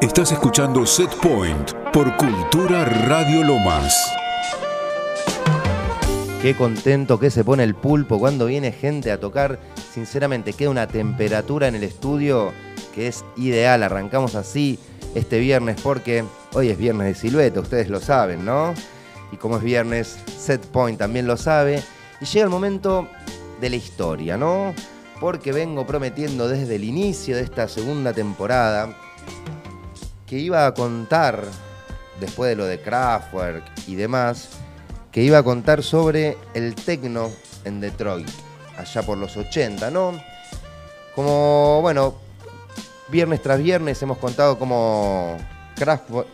Estás escuchando Set Point por Cultura Radio Lomas. Qué contento que se pone el pulpo cuando viene gente a tocar. Sinceramente, queda una temperatura en el estudio que es ideal. Arrancamos así este viernes porque hoy es viernes de silueta, ustedes lo saben, ¿no? Y como es viernes, Set Point también lo sabe. Y llega el momento de la historia, ¿no? Porque vengo prometiendo desde el inicio de esta segunda temporada que iba a contar, después de lo de Kraftwerk y demás, que iba a contar sobre el techno en Detroit, allá por los 80, ¿no? Como, bueno, viernes tras viernes hemos contado como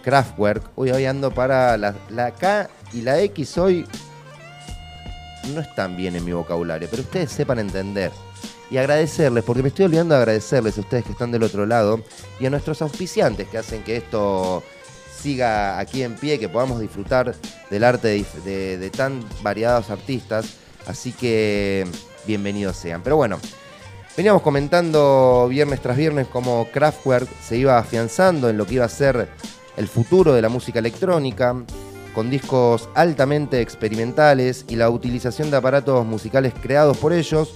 Kraftwerk, hoy hoy ando para la, la K y la X hoy no están bien en mi vocabulario, pero ustedes sepan entender y agradecerles, porque me estoy olvidando de agradecerles a ustedes que están del otro lado y a nuestros auspiciantes que hacen que esto siga aquí en pie, que podamos disfrutar del arte de, tan variados artistas. Así que bienvenidos sean. Pero bueno, veníamos comentando viernes tras viernes cómo Kraftwerk se iba afianzando en lo que iba a ser el futuro de la música electrónica, con discos altamente experimentales y la utilización de aparatos musicales creados por ellos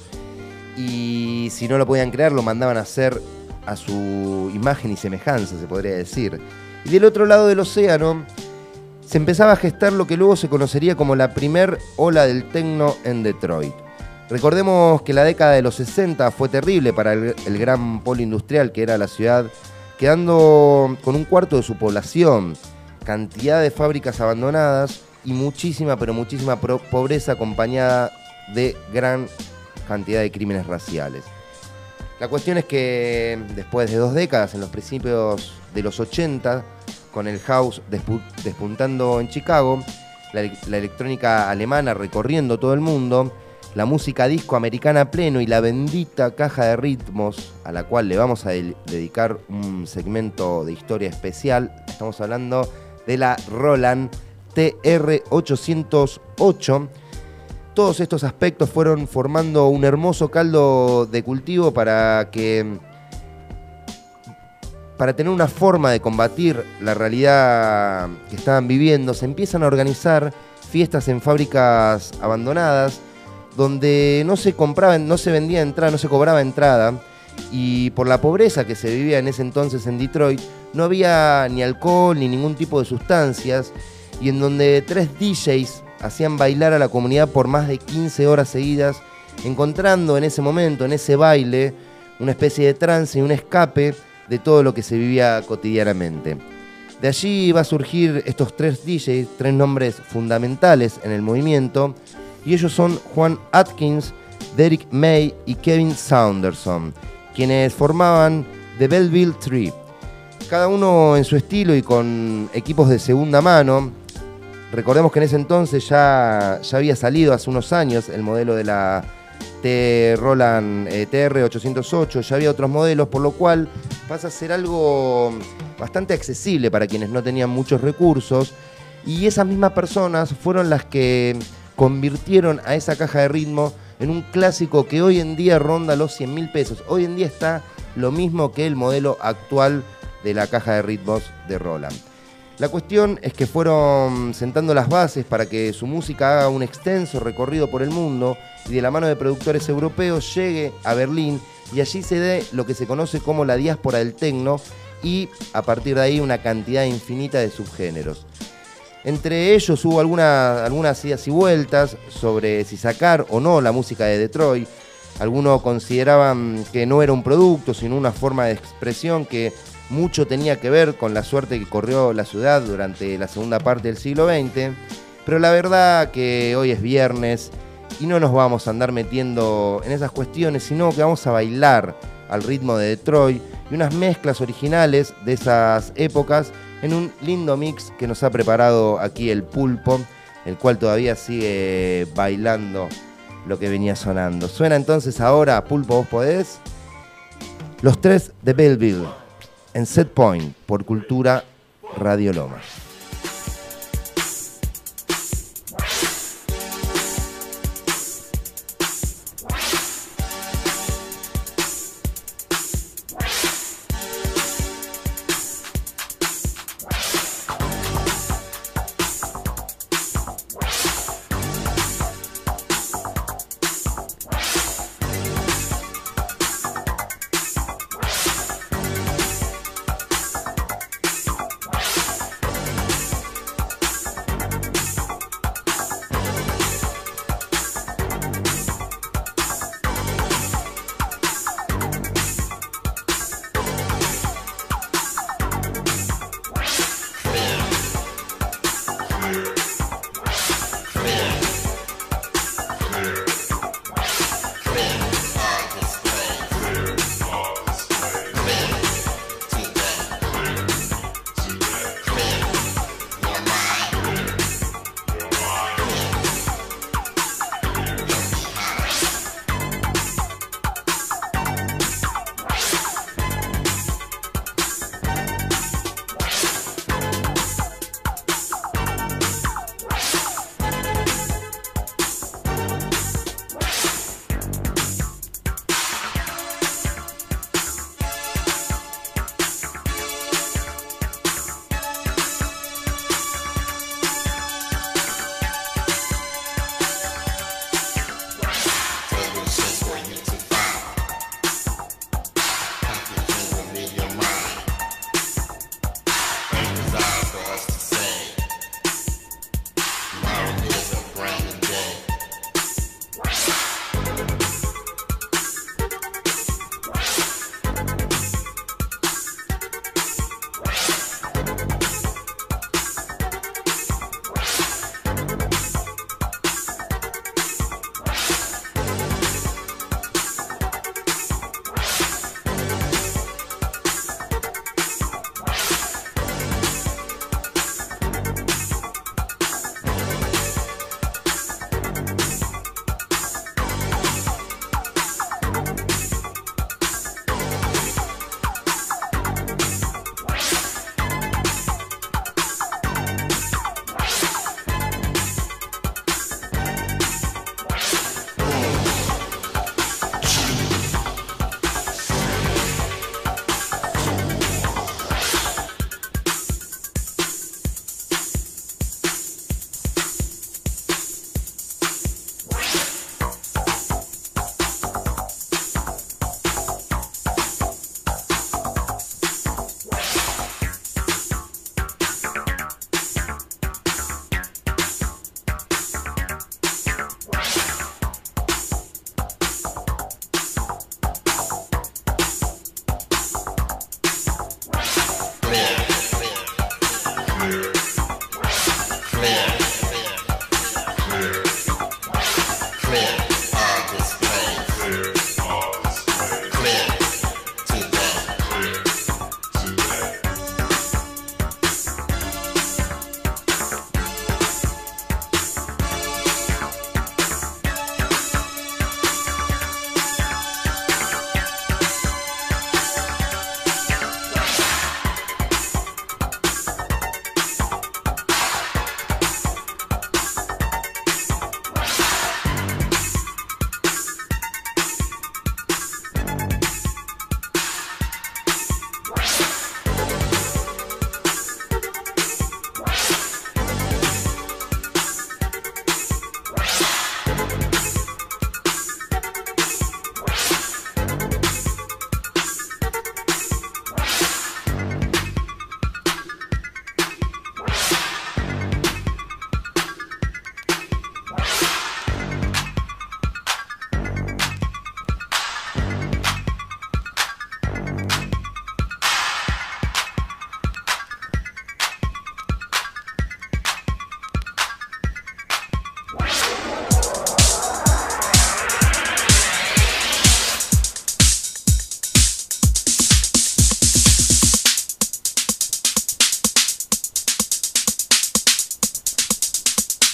y si no lo podían crear lo mandaban a hacer a su imagen y semejanza, se podría decir. Y del otro lado del océano se empezaba a gestar lo que luego se conocería como la primer ola del techno en Detroit. Recordemos que la década de los 60 fue terrible para el, gran polo industrial que era la ciudad, quedando con un cuarto de su población, cantidad de fábricas abandonadas y muchísima, pero muchísima pobreza acompañada de gran cantidad de crímenes raciales. La cuestión es que después de dos décadas, en los principios de los 80, con el house despuntando en Chicago, la, electrónica alemana recorriendo todo el mundo, la música disco americana pleno y la bendita caja de ritmos a la cual le vamos a dedicar un segmento de historia especial. Estamos hablando de la Roland TR808 todos estos aspectos fueron formando un hermoso caldo de cultivo para que para tener una forma de combatir la realidad que estaban viviendo, se empiezan a organizar fiestas en fábricas abandonadas donde no se compraba, no se vendía entrada, no se cobraba entrada. Y por la pobreza que se vivía en ese entonces en Detroit, no había ni alcohol ni ningún tipo de sustancias. Y en donde tres DJs hacían bailar a la comunidad por más de 15 horas seguidas, encontrando en ese momento, en ese baile, una especie de trance y un escape de todo lo que se vivía cotidianamente. De allí va a surgir estos tres DJs, tres nombres fundamentales en el movimiento, y ellos son Juan Atkins, Derek May y Kevin Saunderson, quienes formaban The Belleville Tree. Cada uno en su estilo y con equipos de segunda mano, Recordemos que en ese entonces ya, ya había salido hace unos años el modelo de la T Roland eh, TR808, ya había otros modelos, por lo cual pasa a ser algo bastante accesible para quienes no tenían muchos recursos. Y esas mismas personas fueron las que convirtieron a esa caja de ritmo en un clásico que hoy en día ronda los 100 mil pesos. Hoy en día está lo mismo que el modelo actual de la caja de ritmos de Roland. La cuestión es que fueron sentando las bases para que su música haga un extenso recorrido por el mundo y de la mano de productores europeos llegue a Berlín y allí se dé lo que se conoce como la diáspora del tecno y a partir de ahí una cantidad infinita de subgéneros. Entre ellos hubo algunas idas y vueltas sobre si sacar o no la música de Detroit. Algunos consideraban que no era un producto, sino una forma de expresión que mucho tenía que ver con la suerte que corrió la ciudad durante la segunda parte del siglo XX, pero la verdad que hoy es viernes y no nos vamos a andar metiendo en esas cuestiones, sino que vamos a bailar al ritmo de Detroit y unas mezclas originales de esas épocas en un lindo mix que nos ha preparado aquí el pulpo, el cual todavía sigue bailando lo que venía sonando. Suena entonces ahora, pulpo, vos podés. Los tres de Belleville en Set Point por Cultura Radio Loma.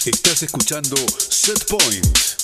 Estás escuchando Set Point.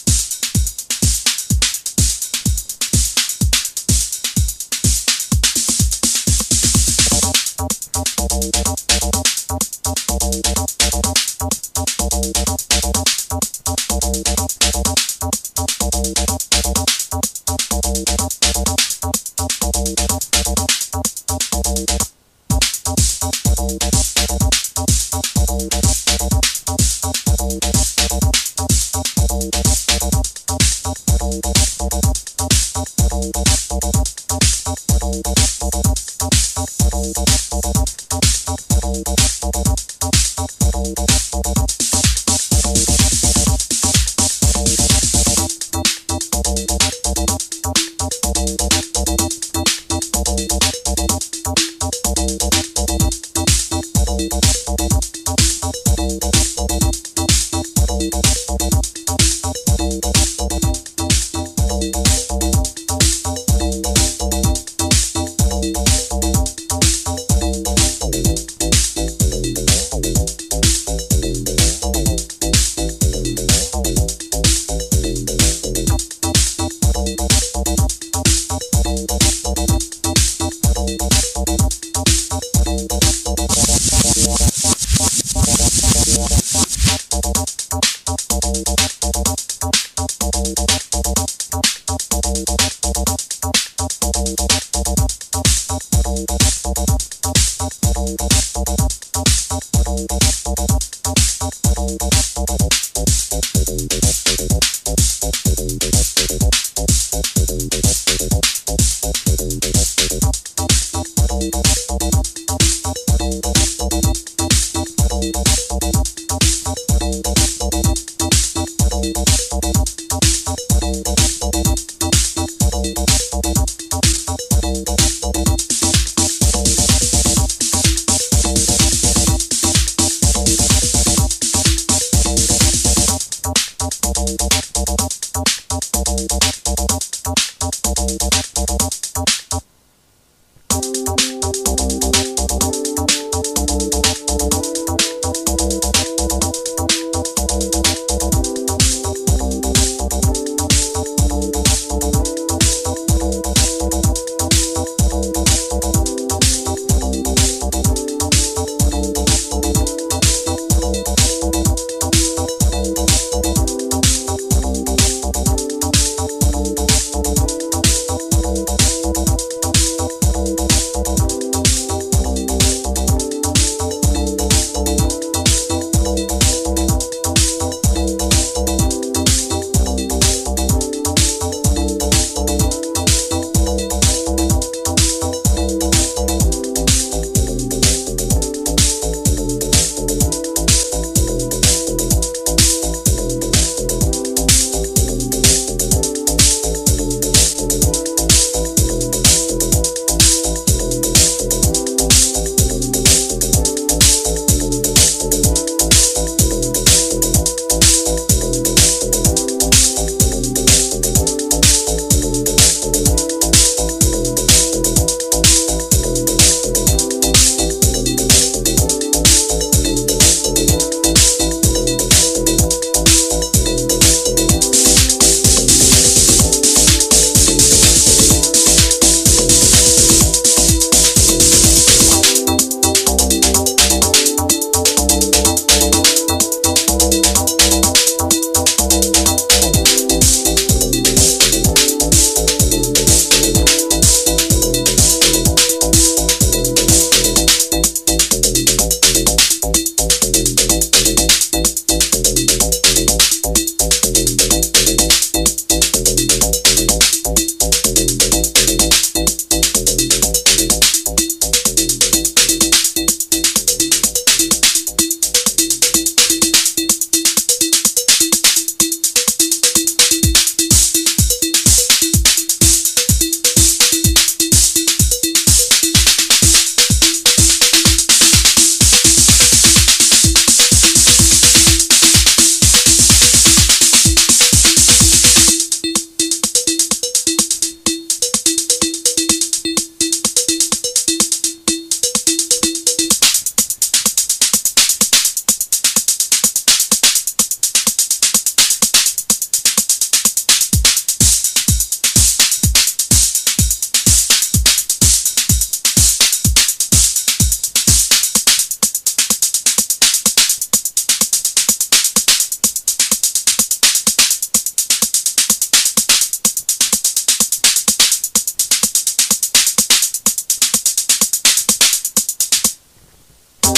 何?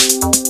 you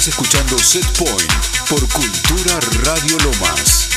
Estás escuchando Set Point por Cultura Radio Lomas.